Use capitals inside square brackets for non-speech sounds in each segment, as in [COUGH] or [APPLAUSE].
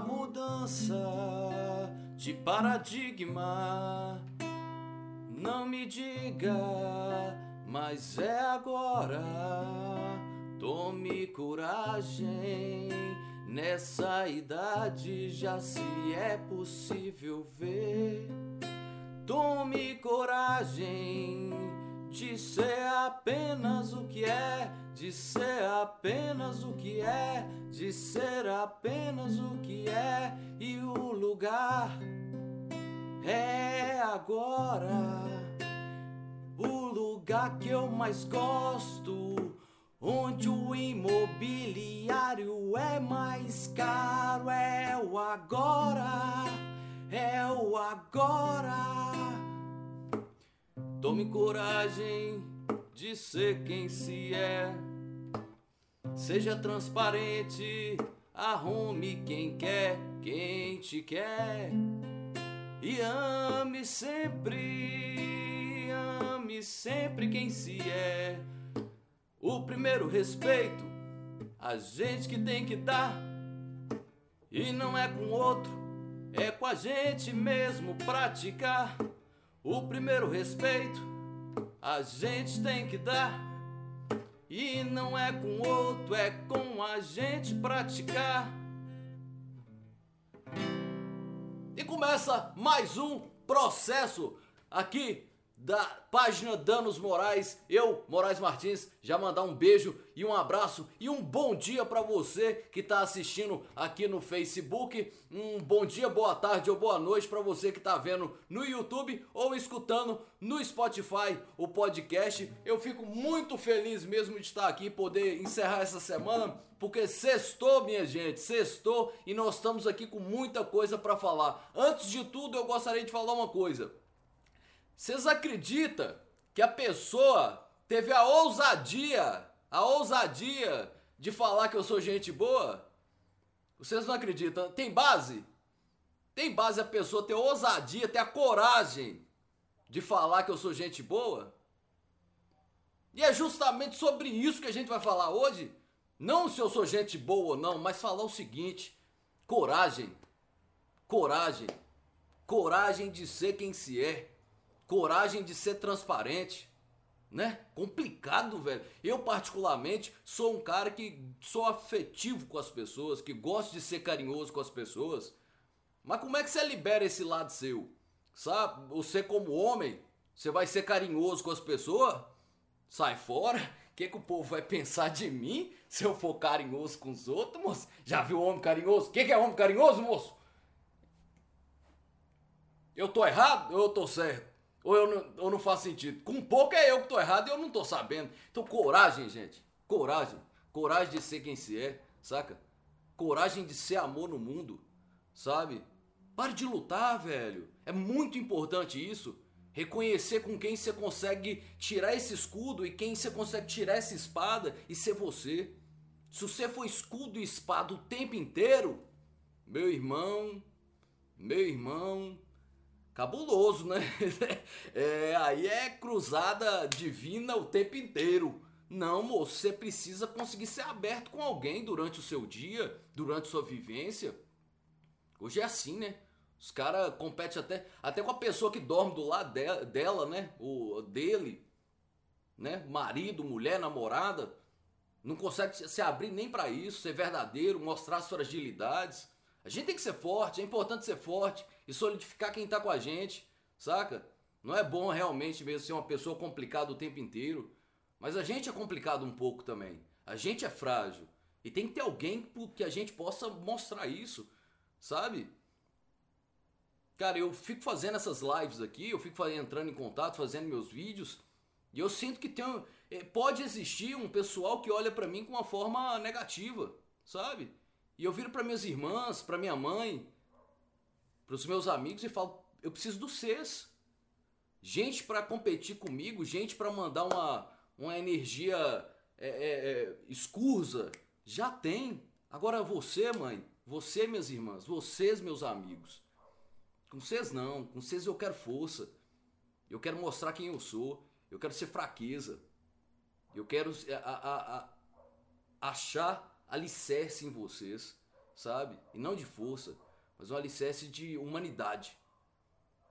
mudança de paradigma. Não me diga, mas é agora. Tome coragem. Nessa idade já se é possível ver. Tome coragem de ser apenas o que é, de ser apenas o que é, de ser apenas o que é, e o lugar é agora. O lugar que eu mais gosto, onde o imobiliário é mais caro, é o agora, é o agora. Tome coragem de ser quem se é. Seja transparente, arrume quem quer, quem te quer. E ame sempre, ame sempre quem se é. O primeiro respeito, a gente que tem que dar. E não é com outro, é com a gente mesmo praticar. O primeiro respeito a gente tem que dar. E não é com outro, é com a gente praticar. E começa mais um processo aqui da página Danos Morais. Eu, Moraes Martins, já mandar um beijo e um abraço e um bom dia para você que está assistindo aqui no Facebook. Um bom dia, boa tarde ou boa noite para você que está vendo no YouTube ou escutando no Spotify o podcast. Eu fico muito feliz mesmo de estar aqui poder encerrar essa semana, porque sextou, minha gente, sextou e nós estamos aqui com muita coisa para falar. Antes de tudo, eu gostaria de falar uma coisa. Vocês acreditam que a pessoa teve a ousadia, a ousadia de falar que eu sou gente boa? Vocês não acreditam? Tem base? Tem base a pessoa ter ousadia, ter a coragem de falar que eu sou gente boa? E é justamente sobre isso que a gente vai falar hoje. Não se eu sou gente boa ou não, mas falar o seguinte: coragem. Coragem. Coragem de ser quem se é coragem de ser transparente, né? Complicado, velho. Eu particularmente sou um cara que sou afetivo com as pessoas, que gosto de ser carinhoso com as pessoas. Mas como é que você libera esse lado seu? Sabe? Você como homem, você vai ser carinhoso com as pessoas? Sai fora. O que, que o povo vai pensar de mim se eu for carinhoso com os outros, moço? Já viu homem carinhoso? O que, que é homem carinhoso, moço? Eu tô errado ou eu tô certo? Ou eu não, ou não faz sentido? Com pouco é eu que tô errado e eu não tô sabendo. Então, coragem, gente. Coragem. Coragem de ser quem se é, saca? Coragem de ser amor no mundo, sabe? Pare de lutar, velho. É muito importante isso. Reconhecer com quem você consegue tirar esse escudo e quem você consegue tirar essa espada e ser você. Se você for escudo e espada o tempo inteiro, meu irmão, meu irmão, cabuloso, né? [LAUGHS] É, aí é cruzada divina o tempo inteiro. Não, moço, você precisa conseguir ser aberto com alguém durante o seu dia, durante sua vivência. Hoje é assim, né? Os caras competem até, até com a pessoa que dorme do lado dela, dela, né? O dele, né? Marido, mulher, namorada. Não consegue se abrir nem para isso, ser verdadeiro, mostrar as fragilidades. A gente tem que ser forte, é importante ser forte e solidificar quem tá com a gente, saca? Não é bom realmente mesmo ser uma pessoa complicada o tempo inteiro, mas a gente é complicado um pouco também. A gente é frágil e tem que ter alguém que a gente possa mostrar isso, sabe? Cara, eu fico fazendo essas lives aqui, eu fico entrando em contato, fazendo meus vídeos, e eu sinto que tem, eh, pode existir um pessoal que olha para mim com uma forma negativa, sabe? E eu viro para minhas irmãs, para minha mãe, para os meus amigos e falo: eu preciso do vocês. Gente para competir comigo, gente para mandar uma, uma energia é, é, é, já tem. Agora você, mãe, você, minhas irmãs, vocês, meus amigos. Com vocês não, com vocês eu quero força. Eu quero mostrar quem eu sou. Eu quero ser fraqueza. Eu quero a, a, a, achar alicerce em vocês, sabe? E não de força, mas um alicerce de humanidade.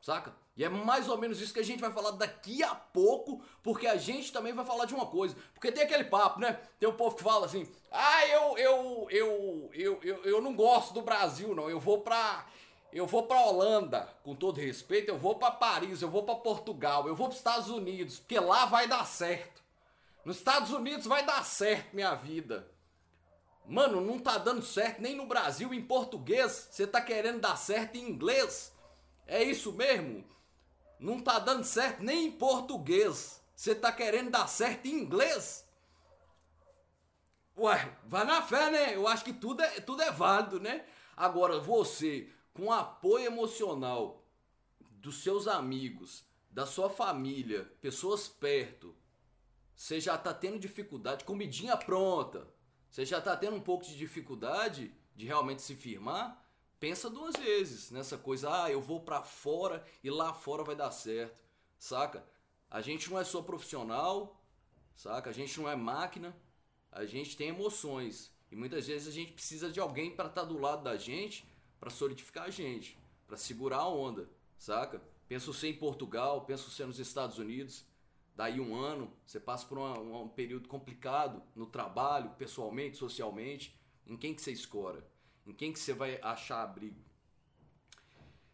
Saca? E é mais ou menos isso que a gente vai falar daqui a pouco, porque a gente também vai falar de uma coisa. Porque tem aquele papo, né? Tem um povo que fala assim: "Ah, eu eu eu eu eu, eu não gosto do Brasil, não. Eu vou pra eu vou pra Holanda, com todo respeito, eu vou pra Paris, eu vou pra Portugal, eu vou pros Estados Unidos, porque lá vai dar certo. Nos Estados Unidos vai dar certo minha vida. Mano, não tá dando certo nem no Brasil em português. Você tá querendo dar certo em inglês. É isso mesmo? Não tá dando certo nem em português. Você tá querendo dar certo em inglês? Ué, vai na fé, né? Eu acho que tudo é, tudo é válido, né? Agora, você, com apoio emocional dos seus amigos, da sua família, pessoas perto, você já tá tendo dificuldade, comidinha pronta, você já tá tendo um pouco de dificuldade de realmente se firmar, pensa duas vezes nessa coisa, ah, eu vou para fora e lá fora vai dar certo, saca? A gente não é só profissional, saca? A gente não é máquina, a gente tem emoções e muitas vezes a gente precisa de alguém para estar tá do lado da gente, para solidificar a gente, para segurar a onda, saca? Pensa você em Portugal, pensa você nos Estados Unidos, daí um ano você passa por uma, um período complicado no trabalho, pessoalmente, socialmente, em quem que você escora? Em quem que você vai achar abrigo?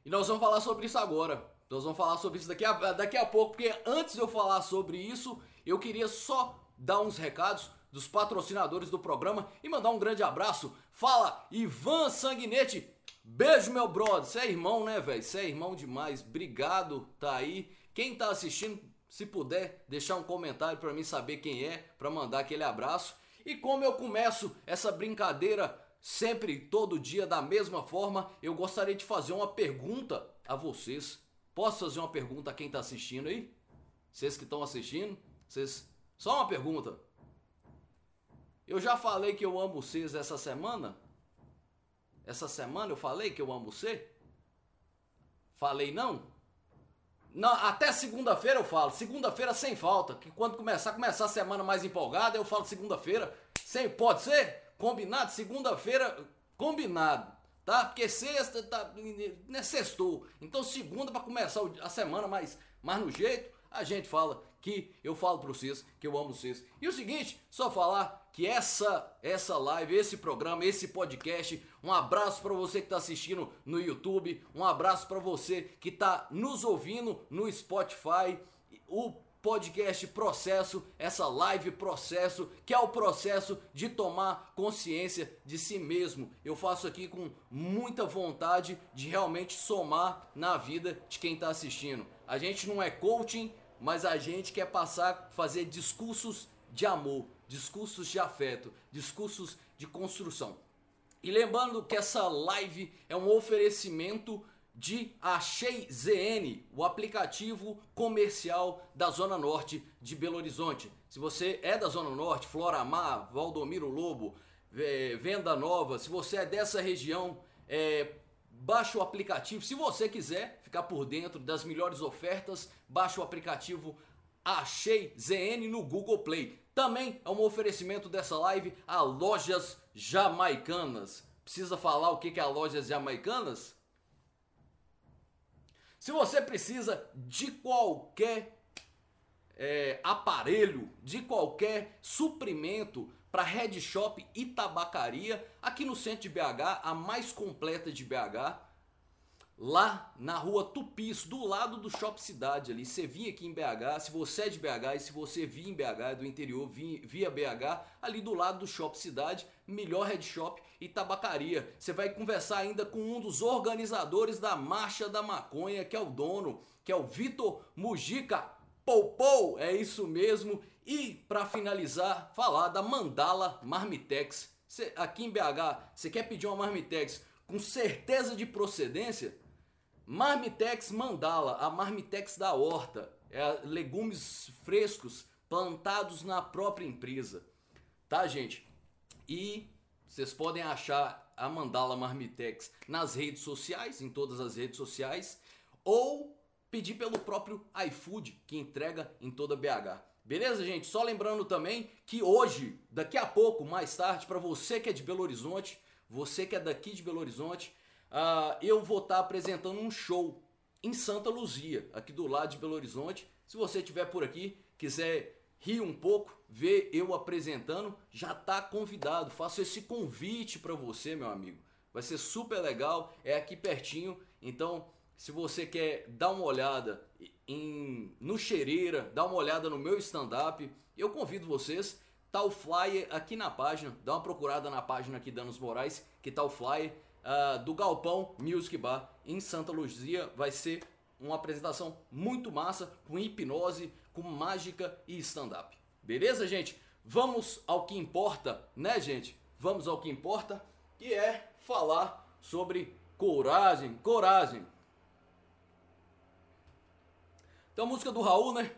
E nós vamos falar sobre isso agora. Nós vamos falar sobre isso daqui a, daqui a pouco, porque antes de eu falar sobre isso, eu queria só dar uns recados dos patrocinadores do programa e mandar um grande abraço. Fala, Ivan Sanguinete. Beijo, meu brother. Você é irmão, né, velho? Você é irmão demais. Obrigado, tá aí. Quem tá assistindo, se puder, deixar um comentário para mim saber quem é, para mandar aquele abraço. E como eu começo essa brincadeira sempre, todo dia, da mesma forma, eu gostaria de fazer uma pergunta a vocês. Posso fazer uma pergunta a quem está assistindo aí? Vocês que estão assistindo? Vocês... Só uma pergunta. Eu já falei que eu amo vocês essa semana? Essa semana eu falei que eu amo você? Falei não? Não, até segunda-feira eu falo. Segunda-feira sem falta. Que quando começar, começar a semana mais empolgada, eu falo segunda-feira. Sem, pode ser? Combinado? Segunda-feira, combinado. Tá? Porque sexta, tá, né, sextou. Então segunda para começar a semana mais, mais no jeito, a gente fala que eu falo para vocês que eu amo vocês. E o seguinte, só falar que essa essa live, esse programa, esse podcast, um abraço para você que está assistindo no YouTube, um abraço para você que está nos ouvindo no Spotify. O podcast processo, essa live processo, que é o processo de tomar consciência de si mesmo. Eu faço aqui com muita vontade de realmente somar na vida de quem está assistindo. A gente não é coaching, mas a gente quer passar, fazer discursos de amor, discursos de afeto, discursos de construção. E lembrando que essa live é um oferecimento de Achei ZN, o aplicativo comercial da Zona Norte de Belo Horizonte. Se você é da Zona Norte, Floramar, Valdomiro Lobo, é, Venda Nova, se você é dessa região, é, baixe o aplicativo. Se você quiser ficar por dentro das melhores ofertas, baixe o aplicativo Achei ZN no Google Play. Também é um oferecimento dessa live a Lojas Jamaicanas. Precisa falar o que é a Lojas Jamaicanas? Se você precisa de qualquer é, aparelho, de qualquer suprimento para head shop e tabacaria, aqui no centro de BH, a mais completa de BH, lá na rua Tupis, do lado do Shop Cidade ali. Você vinha aqui em BH, se você é de BH e se você vir em BH, do interior, via BH, ali do lado do Shop Cidade, melhor head shop e tabacaria. Você vai conversar ainda com um dos organizadores da Marcha da Maconha, que é o dono, que é o Vitor Mujica Poupou, é isso mesmo. E para finalizar, falar da Mandala Marmitex. Cê, aqui em BH, você quer pedir uma Marmitex com certeza de procedência? Marmitex Mandala, a Marmitex da horta, é legumes frescos plantados na própria empresa. Tá, gente? E vocês podem achar a Mandala Marmitex nas redes sociais, em todas as redes sociais, ou pedir pelo próprio iFood, que entrega em toda BH. Beleza, gente? Só lembrando também que hoje, daqui a pouco, mais tarde, para você que é de Belo Horizonte, você que é daqui de Belo Horizonte, uh, eu vou estar tá apresentando um show em Santa Luzia, aqui do lado de Belo Horizonte. Se você estiver por aqui, quiser rir um pouco, ver eu apresentando, já está convidado. Faço esse convite para você, meu amigo. Vai ser super legal, é aqui pertinho. Então, se você quer dar uma olhada em no Cheireira, dar uma olhada no meu stand-up, eu convido vocês. Tá o flyer aqui na página, dá uma procurada na página aqui Danos Moraes, que tá o flyer uh, do Galpão Music Bar em Santa Luzia. Vai ser uma apresentação muito massa, com hipnose, com mágica e stand-up. Beleza, gente? Vamos ao que importa, né, gente? Vamos ao que importa, que é falar sobre coragem, coragem. Então, música do Raul, né?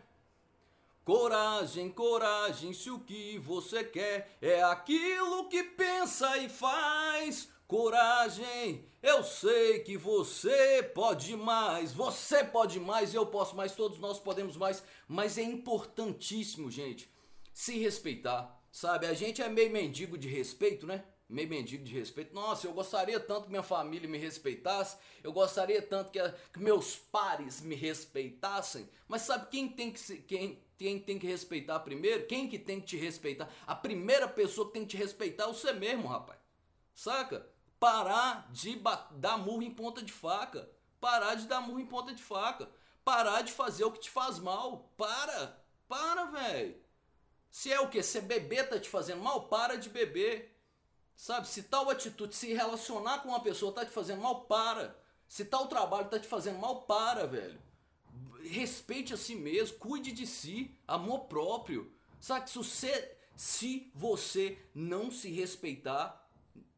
Coragem, coragem, se o que você quer é aquilo que pensa e faz. Coragem, eu sei que você pode mais, você pode mais, eu posso mais, todos nós podemos mais, mas é importantíssimo, gente, se respeitar, sabe? A gente é meio mendigo de respeito, né? Meio mendigo de respeito. Nossa, eu gostaria tanto que minha família me respeitasse, eu gostaria tanto que, que meus pares me respeitassem. Mas sabe quem tem que se, quem, quem tem que respeitar primeiro? Quem que tem que te respeitar? A primeira pessoa que tem que te respeitar é você mesmo, rapaz. Saca? Parar de dar murro em ponta de faca. Parar de dar murro em ponta de faca. Parar de fazer o que te faz mal. Para! Para, velho! Se é o que? Se beber tá te fazendo mal, para de beber. Sabe, se tal atitude, se relacionar com uma pessoa tá te fazendo mal, para. Se tal trabalho tá te fazendo mal, para, velho. Respeite a si mesmo, cuide de si, amor próprio. Sabe, se você, se você não se respeitar,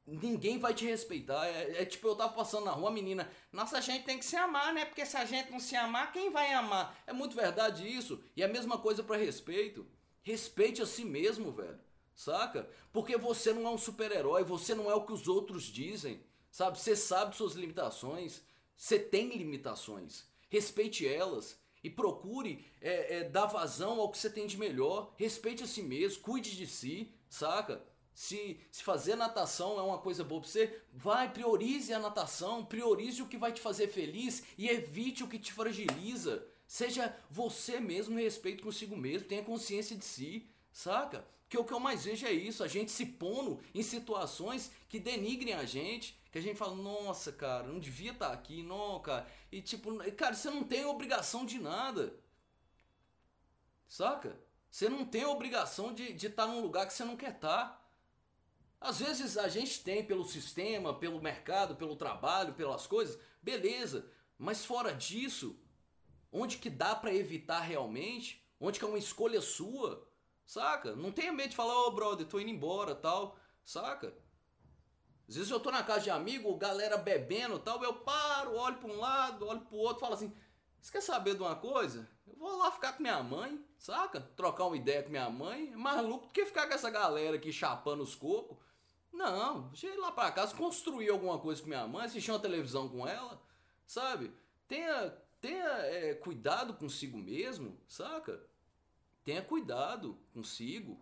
ninguém vai te respeitar. É, é, tipo, eu tava passando na rua, menina, nossa, a gente tem que se amar, né? Porque se a gente não se amar, quem vai amar? É muito verdade isso. E a mesma coisa para respeito. Respeite a si mesmo, velho saca? Porque você não é um super-herói, você não é o que os outros dizem, sabe? Você sabe suas limitações, você tem limitações, respeite elas e procure é, é, dar vazão ao que você tem de melhor, respeite a si mesmo, cuide de si, saca? Se, se fazer natação é uma coisa boa pra você, vai, priorize a natação, priorize o que vai te fazer feliz e evite o que te fragiliza. Seja você mesmo, respeito consigo mesmo, tenha consciência de si, saca? Que o que eu mais vejo é isso, a gente se pondo em situações que denigrem a gente, que a gente fala, nossa, cara, não devia estar tá aqui, não, cara. E tipo, cara, você não tem obrigação de nada. Saca? Você não tem obrigação de estar de tá num lugar que você não quer estar. Tá. Às vezes a gente tem pelo sistema, pelo mercado, pelo trabalho, pelas coisas, beleza. Mas fora disso, onde que dá para evitar realmente? Onde que é uma escolha sua? Saca? Não tenha medo de falar, ô oh, brother, tô indo embora tal. Saca? Às vezes eu tô na casa de amigo, galera bebendo tal, eu paro, olho para um lado, olho pro outro, falo assim: você quer saber de uma coisa? Eu vou lá ficar com minha mãe, saca? Trocar uma ideia com minha mãe. É mais louco do que ficar com essa galera aqui chapando os cocos. Não, deixa eu ir lá pra casa, construir alguma coisa com minha mãe, assistir uma televisão com ela, sabe? Tenha, tenha é, cuidado consigo mesmo, saca? Tenha cuidado consigo.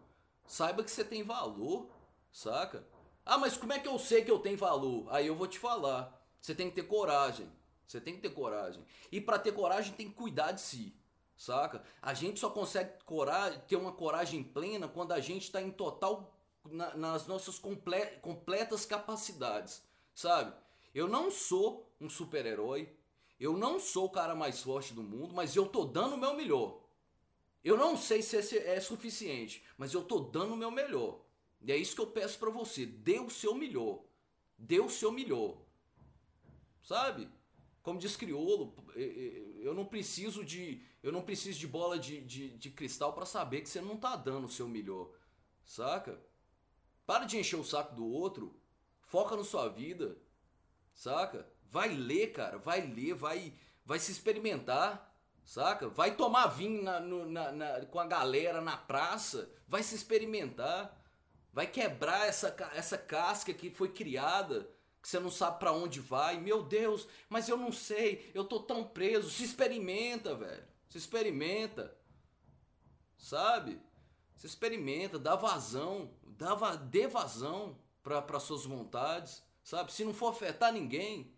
Saiba que você tem valor, saca? Ah, mas como é que eu sei que eu tenho valor? Aí eu vou te falar. Você tem que ter coragem. Você tem que ter coragem. E para ter coragem tem que cuidar de si, saca? A gente só consegue coragem, ter uma coragem plena quando a gente está em total na, nas nossas comple, completas capacidades, sabe? Eu não sou um super-herói, eu não sou o cara mais forte do mundo, mas eu tô dando o meu melhor. Eu não sei se esse é suficiente, mas eu tô dando o meu melhor. E é isso que eu peço para você. Dê o seu melhor. Dê o seu melhor. Sabe? Como diz Criolo, eu não preciso de, eu não preciso de bola de, de, de cristal para saber que você não tá dando o seu melhor. Saca? Para de encher o saco do outro. Foca na sua vida. Saca? Vai ler, cara. Vai ler, vai, vai se experimentar. Saca? Vai tomar vinho na, no, na, na, com a galera na praça, vai se experimentar, vai quebrar essa, essa casca que foi criada, que você não sabe para onde vai. Meu Deus, mas eu não sei, eu tô tão preso. Se experimenta, velho. Se experimenta. Sabe? Se experimenta, dá vazão, dá, dê vazão. para suas vontades, sabe? Se não for afetar ninguém,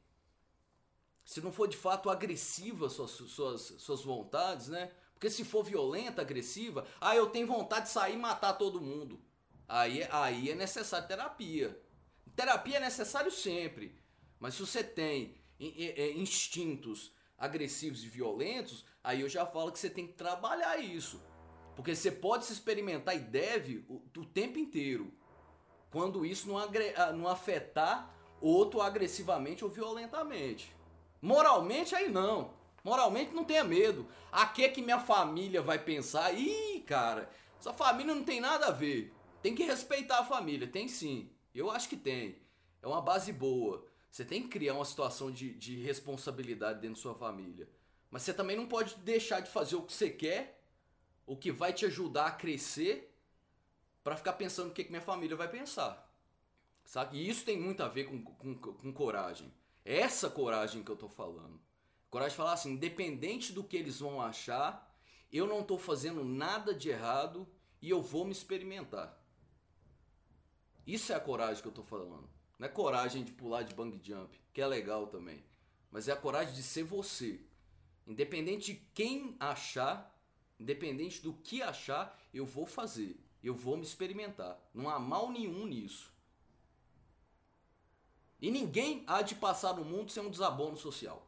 se não for de fato agressiva suas, suas, suas vontades, né? Porque se for violenta, agressiva, ah, eu tenho vontade de sair e matar todo mundo. Aí, aí é necessário terapia. Terapia é necessário sempre. Mas se você tem é, instintos agressivos e violentos, aí eu já falo que você tem que trabalhar isso. Porque você pode se experimentar e deve o, o tempo inteiro. Quando isso não, agre, ah, não afetar outro agressivamente ou violentamente. Moralmente aí não. Moralmente não tenha medo. A que que minha família vai pensar? Ih, cara, essa família não tem nada a ver. Tem que respeitar a família, tem sim. Eu acho que tem. É uma base boa. Você tem que criar uma situação de, de responsabilidade dentro da sua família. Mas você também não pode deixar de fazer o que você quer, o que vai te ajudar a crescer, para ficar pensando o que, que minha família vai pensar. Sabe? E isso tem muito a ver com, com, com coragem. Essa coragem que eu tô falando. Coragem de falar assim, independente do que eles vão achar, eu não tô fazendo nada de errado e eu vou me experimentar. Isso é a coragem que eu tô falando. Não é coragem de pular de bang jump, que é legal também. Mas é a coragem de ser você. Independente de quem achar, independente do que achar, eu vou fazer. Eu vou me experimentar. Não há mal nenhum nisso. E ninguém há de passar no mundo sem um desabono social.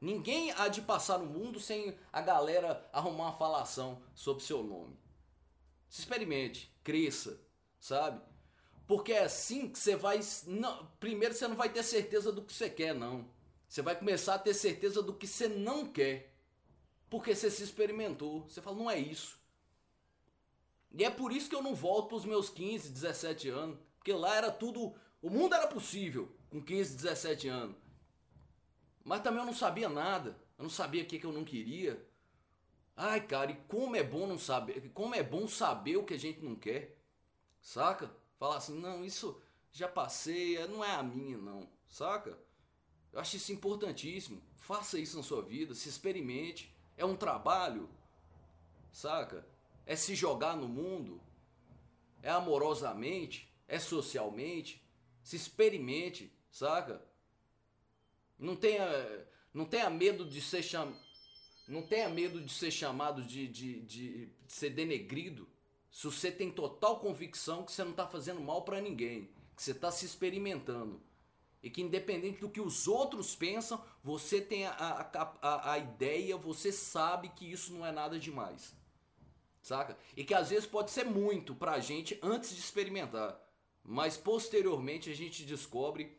Ninguém há de passar no mundo sem a galera arrumar uma falação sobre seu nome. Se experimente, cresça, sabe? Porque é assim que você vai. Não, primeiro você não vai ter certeza do que você quer, não. Você vai começar a ter certeza do que você não quer. Porque você se experimentou. Você fala, não é isso. E é por isso que eu não volto para os meus 15, 17 anos. Porque lá era tudo. O mundo era possível com 15, 17 anos. Mas também eu não sabia nada. Eu não sabia o que, que eu não queria. Ai, cara, e como é bom não saber. Como é bom saber o que a gente não quer. Saca? falar assim, não, isso já passei, é, não é a minha não, saca? Eu acho isso importantíssimo. Faça isso na sua vida, se experimente. É um trabalho, saca? É se jogar no mundo. É amorosamente, é socialmente. Se experimente, saca? Não tenha, não tenha medo de ser cham... não tenha medo de ser chamado de, de, de, ser denegrido se você tem total convicção que você não está fazendo mal para ninguém, que você está se experimentando. E que independente do que os outros pensam, você tem a, a, a, a ideia, você sabe que isso não é nada demais. Saca? E que às vezes pode ser muito pra gente antes de experimentar. Mas posteriormente a gente descobre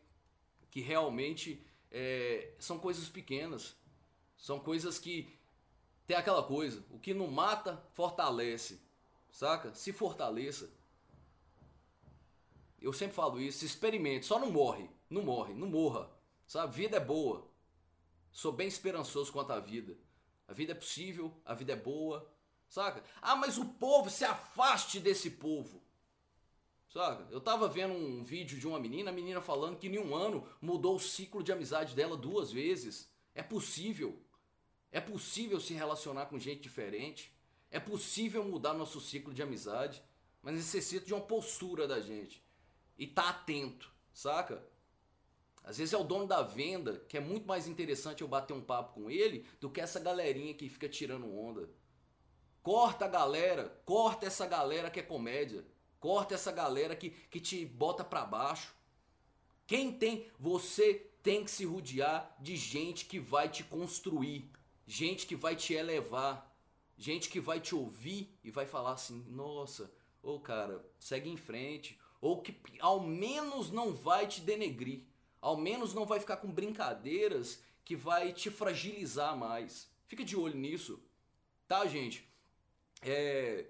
que realmente é, são coisas pequenas. São coisas que tem aquela coisa, o que não mata fortalece saca? Se fortaleça. Eu sempre falo isso, experimente, só não morre, não morre, não morra, sabe? Vida é boa. Sou bem esperançoso quanto à vida. A vida é possível, a vida é boa, saca? Ah, mas o povo, se afaste desse povo. Saca? Eu tava vendo um vídeo de uma menina, a menina falando que em um ano mudou o ciclo de amizade dela duas vezes. É possível. É possível se relacionar com gente diferente. É possível mudar nosso ciclo de amizade, mas necessita de uma postura da gente. E tá atento, saca? Às vezes é o dono da venda, que é muito mais interessante eu bater um papo com ele do que essa galerinha que fica tirando onda. Corta a galera, corta essa galera que é comédia. Corta essa galera que, que te bota pra baixo. Quem tem, você tem que se rodear de gente que vai te construir, gente que vai te elevar. Gente que vai te ouvir e vai falar assim: nossa, ô cara, segue em frente. Ou que ao menos não vai te denegrir. Ao menos não vai ficar com brincadeiras que vai te fragilizar mais. Fica de olho nisso. Tá, gente? É...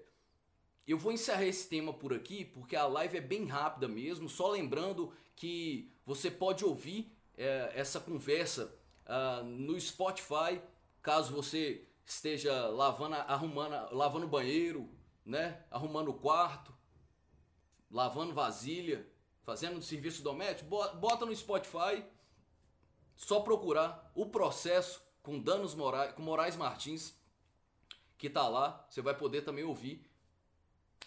Eu vou encerrar esse tema por aqui porque a live é bem rápida mesmo. Só lembrando que você pode ouvir é, essa conversa uh, no Spotify, caso você esteja lavando, arrumando, lavando banheiro, né? Arrumando o quarto, lavando vasilha, fazendo serviço doméstico, bota no Spotify, só procurar o processo com danos morais, com Moraes Martins, que tá lá, você vai poder também ouvir,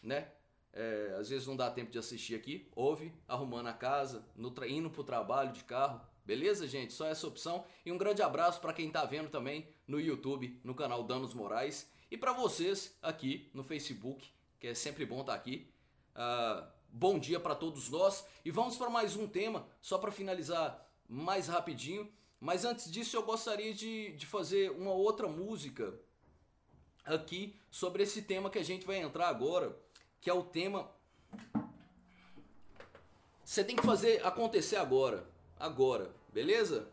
né? É, às vezes não dá tempo de assistir aqui, ouve, arrumando a casa, no indo pro trabalho de carro. Beleza, gente? Só essa opção. E um grande abraço para quem tá vendo também no YouTube, no canal Danos Morais. E para vocês aqui no Facebook, que é sempre bom estar tá aqui. Uh, bom dia para todos nós. E vamos para mais um tema, só para finalizar mais rapidinho. Mas antes disso, eu gostaria de, de fazer uma outra música aqui sobre esse tema que a gente vai entrar agora, que é o tema. Você tem que fazer acontecer agora. Agora, beleza?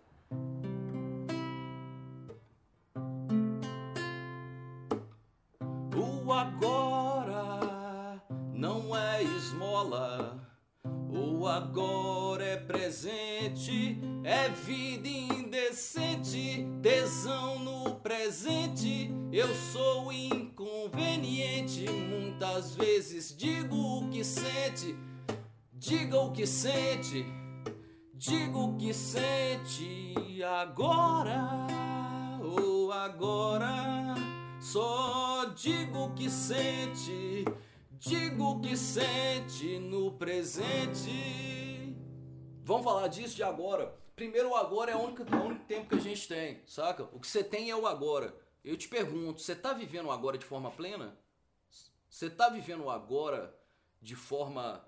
O agora não é esmola. O agora é presente, é vida indecente, tesão no presente. Eu sou inconveniente, muitas vezes digo o que sente, diga o que sente, diga o que sente agora ou agora. Só digo o que sente Digo o que sente no presente. Vamos falar disso de agora. Primeiro, o agora é o único, o único tempo que a gente tem, saca? O que você tem é o agora. Eu te pergunto, você tá vivendo o agora de forma plena? Você tá vivendo agora de forma.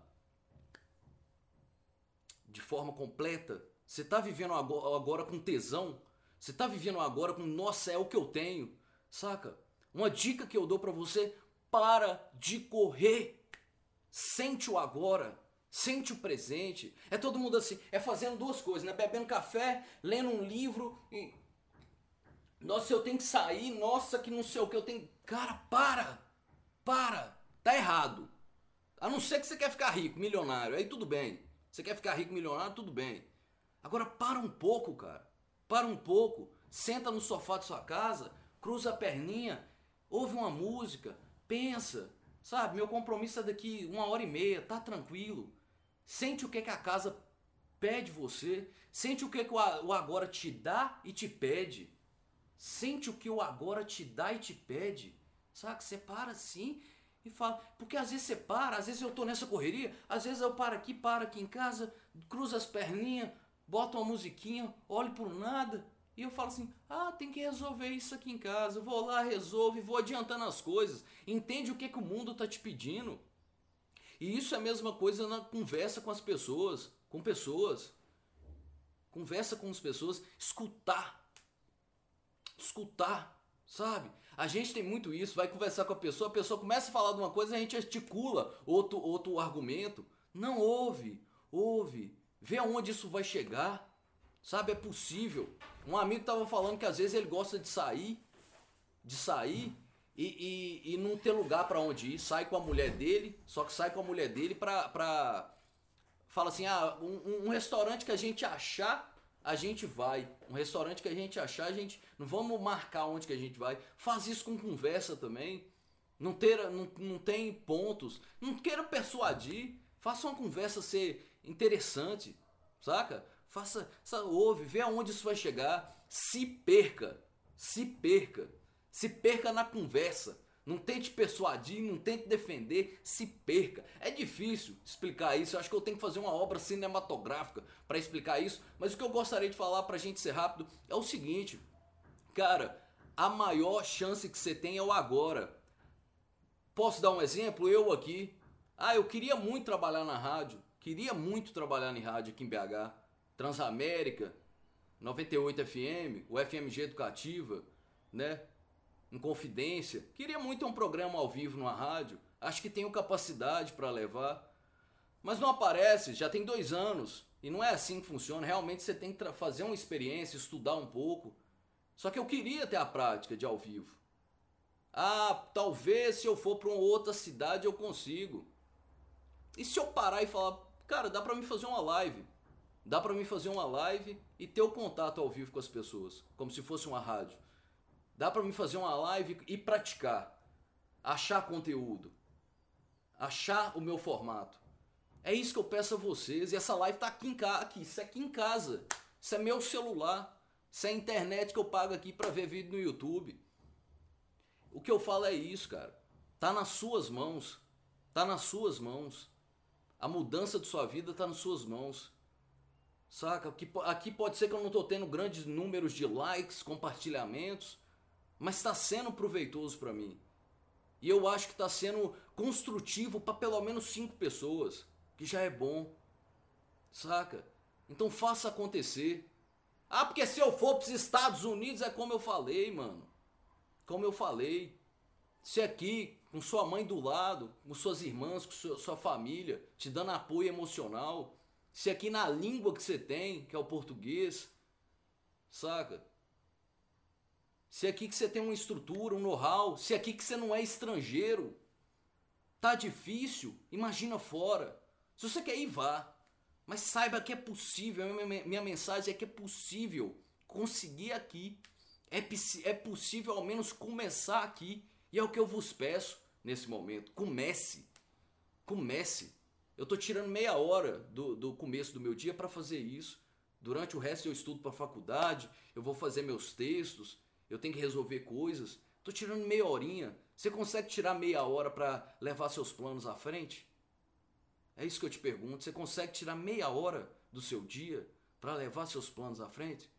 de forma completa? Você tá vivendo o agora com tesão? Você tá vivendo agora com, nossa, é o que eu tenho? Saca? Uma dica que eu dou para você, para de correr. Sente o agora. Sente o presente. É todo mundo assim, é fazendo duas coisas, né? Bebendo café, lendo um livro e. Nossa, eu tenho que sair, nossa, que não sei o que, eu tenho. Cara, para! Para! Tá errado. A não ser que você quer ficar rico, milionário, aí tudo bem. Você quer ficar rico, milionário, tudo bem. Agora para um pouco, cara. Para um pouco. Senta no sofá de sua casa, cruza a perninha, ouve uma música, Pensa, sabe? Meu compromisso é daqui uma hora e meia, tá tranquilo. Sente o que, que a casa pede você. Sente o que, que o agora te dá e te pede. Sente o que o agora te dá e te pede. Sabe? Você para assim e fala. Porque às vezes você para, às vezes eu tô nessa correria, às vezes eu paro aqui, paro aqui em casa, cruzo as perninhas, boto uma musiquinha, olho por nada. E eu falo assim: ah, tem que resolver isso aqui em casa. Vou lá, resolvo e vou adiantando as coisas. Entende o que, que o mundo está te pedindo. E isso é a mesma coisa na conversa com as pessoas, com pessoas. Conversa com as pessoas, escutar. Escutar, sabe? A gente tem muito isso, vai conversar com a pessoa, a pessoa começa a falar de uma coisa, a gente articula outro, outro argumento. Não ouve, ouve, vê aonde isso vai chegar. Sabe, é possível. Um amigo tava falando que às vezes ele gosta de sair, de sair e, e, e não ter lugar para onde ir. Sai com a mulher dele, só que sai com a mulher dele pra. pra fala assim: ah, um, um restaurante que a gente achar, a gente vai. Um restaurante que a gente achar, a gente. Não vamos marcar onde que a gente vai. Faz isso com conversa também. Não, ter, não, não tem pontos. Não queira persuadir. Faça uma conversa ser interessante, saca? Faça, ouve, vê aonde isso vai chegar. Se perca, se perca, se perca na conversa. Não tente persuadir, não tente defender, se perca. É difícil explicar isso. Eu acho que eu tenho que fazer uma obra cinematográfica para explicar isso. Mas o que eu gostaria de falar para a gente ser rápido é o seguinte, cara, a maior chance que você tem é o agora. Posso dar um exemplo? Eu aqui. Ah, eu queria muito trabalhar na rádio. Queria muito trabalhar em rádio aqui em BH. Transamérica, 98 FM, o FMG Educativa, né? Em Confidência. Queria muito um programa ao vivo numa rádio. Acho que tenho capacidade para levar. Mas não aparece, já tem dois anos. E não é assim que funciona. Realmente você tem que fazer uma experiência, estudar um pouco. Só que eu queria ter a prática de ao vivo. Ah, talvez se eu for para uma outra cidade eu consigo. E se eu parar e falar, cara, dá para mim fazer uma live? Dá para mim fazer uma live e ter o contato ao vivo com as pessoas, como se fosse uma rádio. Dá para mim fazer uma live e praticar, achar conteúdo, achar o meu formato. É isso que eu peço a vocês. E essa live tá aqui em casa, aqui, isso é aqui em casa. Isso é meu celular. Isso é a internet que eu pago aqui para ver vídeo no YouTube. O que eu falo é isso, cara. Tá nas suas mãos. Tá nas suas mãos. A mudança de sua vida tá nas suas mãos. Saca? Aqui, aqui pode ser que eu não tô tendo grandes números de likes, compartilhamentos, mas está sendo proveitoso para mim. E eu acho que está sendo construtivo para pelo menos cinco pessoas, que já é bom. Saca? Então faça acontecer. Ah, porque se eu for para os Estados Unidos é como eu falei, mano. Como eu falei. Se aqui, com sua mãe do lado, com suas irmãs, com sua, sua família, te dando apoio emocional. Se aqui na língua que você tem, que é o português, saca? Se aqui que você tem uma estrutura, um know-how, se aqui que você não é estrangeiro, tá difícil, imagina fora. Se você quer ir, vá. Mas saiba que é possível, minha mensagem é que é possível conseguir aqui. É, é possível ao menos começar aqui. E é o que eu vos peço nesse momento. Comece. Comece. Eu tô tirando meia hora do, do começo do meu dia para fazer isso. Durante o resto eu estudo para faculdade, eu vou fazer meus textos, eu tenho que resolver coisas. Tô tirando meia horinha. Você consegue tirar meia hora para levar seus planos à frente? É isso que eu te pergunto. Você consegue tirar meia hora do seu dia para levar seus planos à frente?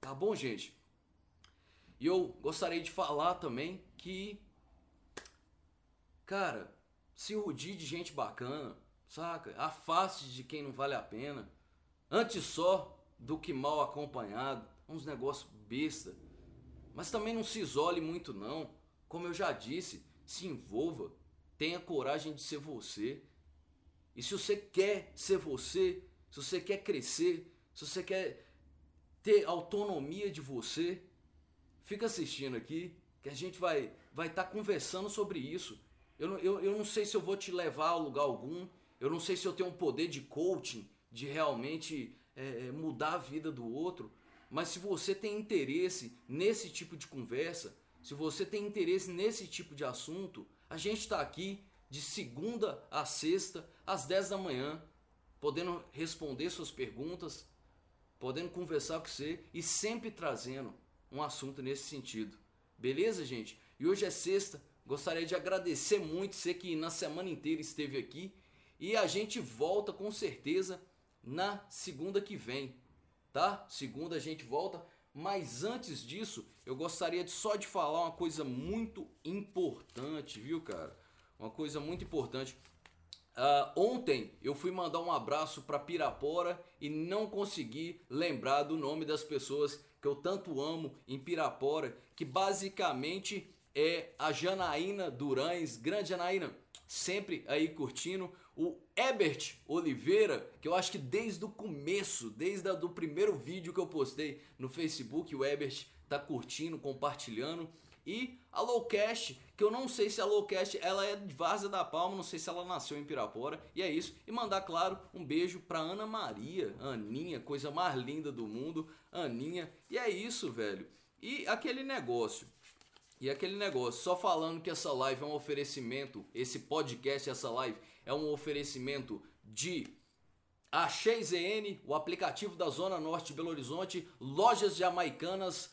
Tá bom, gente? E eu gostaria de falar também que, cara, se rodie de gente bacana, saca? Afaste de quem não vale a pena. Antes só do que mal acompanhado. Uns negócios besta. Mas também não se isole muito não. Como eu já disse, se envolva. Tenha coragem de ser você. E se você quer ser você, se você quer crescer, se você quer ter autonomia de você, fica assistindo aqui que a gente vai vai estar tá conversando sobre isso. Eu, eu, eu não sei se eu vou te levar a lugar algum, eu não sei se eu tenho um poder de coaching, de realmente é, mudar a vida do outro, mas se você tem interesse nesse tipo de conversa, se você tem interesse nesse tipo de assunto, a gente está aqui de segunda a sexta, às 10 da manhã, podendo responder suas perguntas, podendo conversar com você e sempre trazendo um assunto nesse sentido. Beleza, gente? E hoje é sexta, gostaria de agradecer muito você que na semana inteira esteve aqui e a gente volta com certeza na segunda que vem, tá? Segunda a gente volta mas antes disso, eu gostaria de só de falar uma coisa muito importante, viu, cara? Uma coisa muito importante. Uh, ontem eu fui mandar um abraço para Pirapora e não consegui lembrar do nome das pessoas que eu tanto amo em Pirapora, que basicamente é a Janaína Durães, grande Janaína, sempre aí curtindo o Ebert Oliveira, que eu acho que desde o começo, desde o primeiro vídeo que eu postei no Facebook, o Ebert tá curtindo, compartilhando. E a Lowcast, que eu não sei se a Lowcast ela é de Várzea da Palma, não sei se ela nasceu em Pirapora. E é isso. E mandar, claro, um beijo pra Ana Maria, Aninha, coisa mais linda do mundo, Aninha. E é isso, velho. E aquele negócio. E aquele negócio, só falando que essa live é um oferecimento, esse podcast, essa live é um oferecimento de a ZN, o aplicativo da Zona Norte de Belo Horizonte, lojas jamaicanas,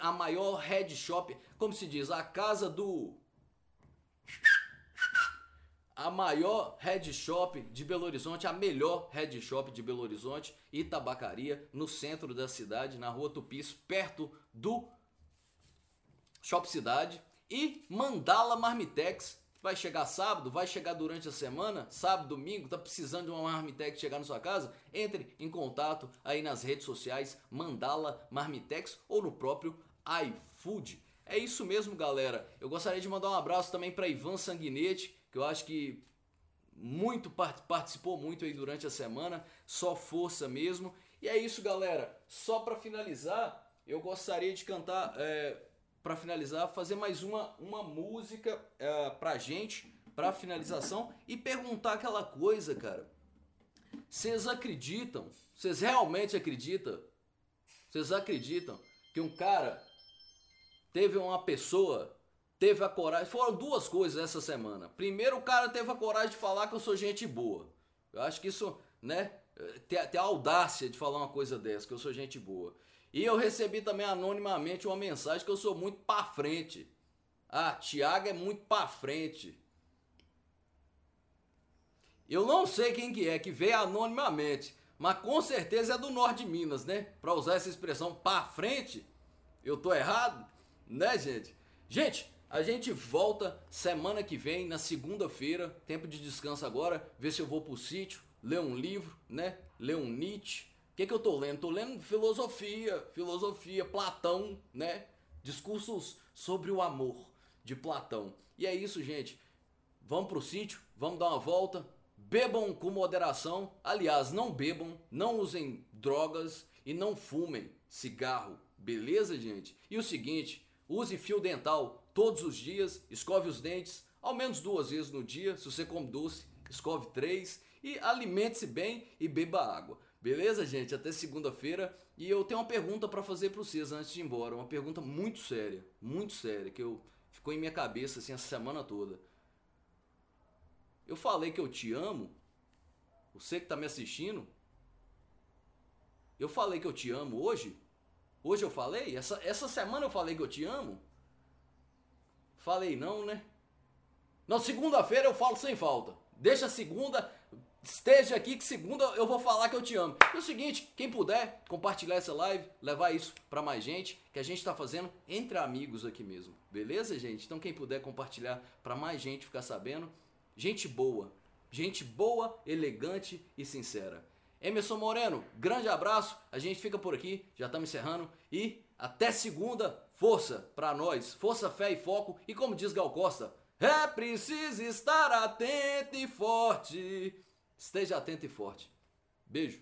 a maior head shop, como se diz, a casa do a maior head shop de Belo Horizonte, a melhor head shop de Belo Horizonte e tabacaria no centro da cidade, na rua Tupis, perto do Shop Cidade e Mandala Marmitex, vai chegar sábado, vai chegar durante a semana, sábado, domingo, tá precisando de uma Marmitex chegar na sua casa? Entre em contato aí nas redes sociais Mandala Marmitex ou no próprio iFood. É isso mesmo, galera. Eu gostaria de mandar um abraço também para Ivan Sanguinete, que eu acho que muito participou muito aí durante a semana, só força mesmo. E é isso, galera. Só para finalizar, eu gostaria de cantar é, para finalizar, fazer mais uma, uma música uh, pra gente, pra finalização, e perguntar aquela coisa, cara. Vocês acreditam? Vocês realmente acreditam? Vocês acreditam que um cara teve uma pessoa, teve a coragem. Foram duas coisas essa semana. Primeiro, o cara teve a coragem de falar que eu sou gente boa. Eu acho que isso, né? Ter, ter a audácia de falar uma coisa dessa, que eu sou gente boa. E eu recebi também anonimamente uma mensagem que eu sou muito pra frente. Ah, Tiago é muito pra frente. Eu não sei quem que é, que veio anonimamente, mas com certeza é do norte de Minas, né? Pra usar essa expressão pra frente, eu tô errado, né, gente? Gente, a gente volta semana que vem, na segunda-feira, tempo de descanso agora, ver se eu vou pro sítio, ler um livro, né? Ler um Nietzsche. O que, que eu tô lendo? Tô lendo filosofia, filosofia, Platão, né? Discursos sobre o amor de Platão. E é isso, gente. Vamos pro sítio, vamos dar uma volta, Bebam com moderação. Aliás, não bebam, não usem drogas e não fumem cigarro. Beleza, gente? E o seguinte, use fio dental todos os dias, escove os dentes ao menos duas vezes no dia. Se você come doce, escove três e alimente-se bem e beba água. Beleza, gente? Até segunda-feira. E eu tenho uma pergunta para fazer para vocês antes de ir embora. Uma pergunta muito séria, muito séria, que eu ficou em minha cabeça assim essa semana toda. Eu falei que eu te amo. Você que está me assistindo. Eu falei que eu te amo hoje. Hoje eu falei? Essa, essa semana eu falei que eu te amo? Falei não, né? Não, segunda-feira eu falo sem falta. Deixa segunda, esteja aqui que segunda eu vou falar que eu te amo. E o seguinte, quem puder compartilhar essa live, levar isso para mais gente, que a gente está fazendo entre amigos aqui mesmo. Beleza, gente? Então quem puder compartilhar para mais gente ficar sabendo, Gente boa, gente boa, elegante e sincera. Emerson Moreno, grande abraço. A gente fica por aqui, já estamos encerrando e até segunda. Força para nós, força, fé e foco. E como diz Gal Costa, é preciso estar atento e forte. Esteja atento e forte. Beijo.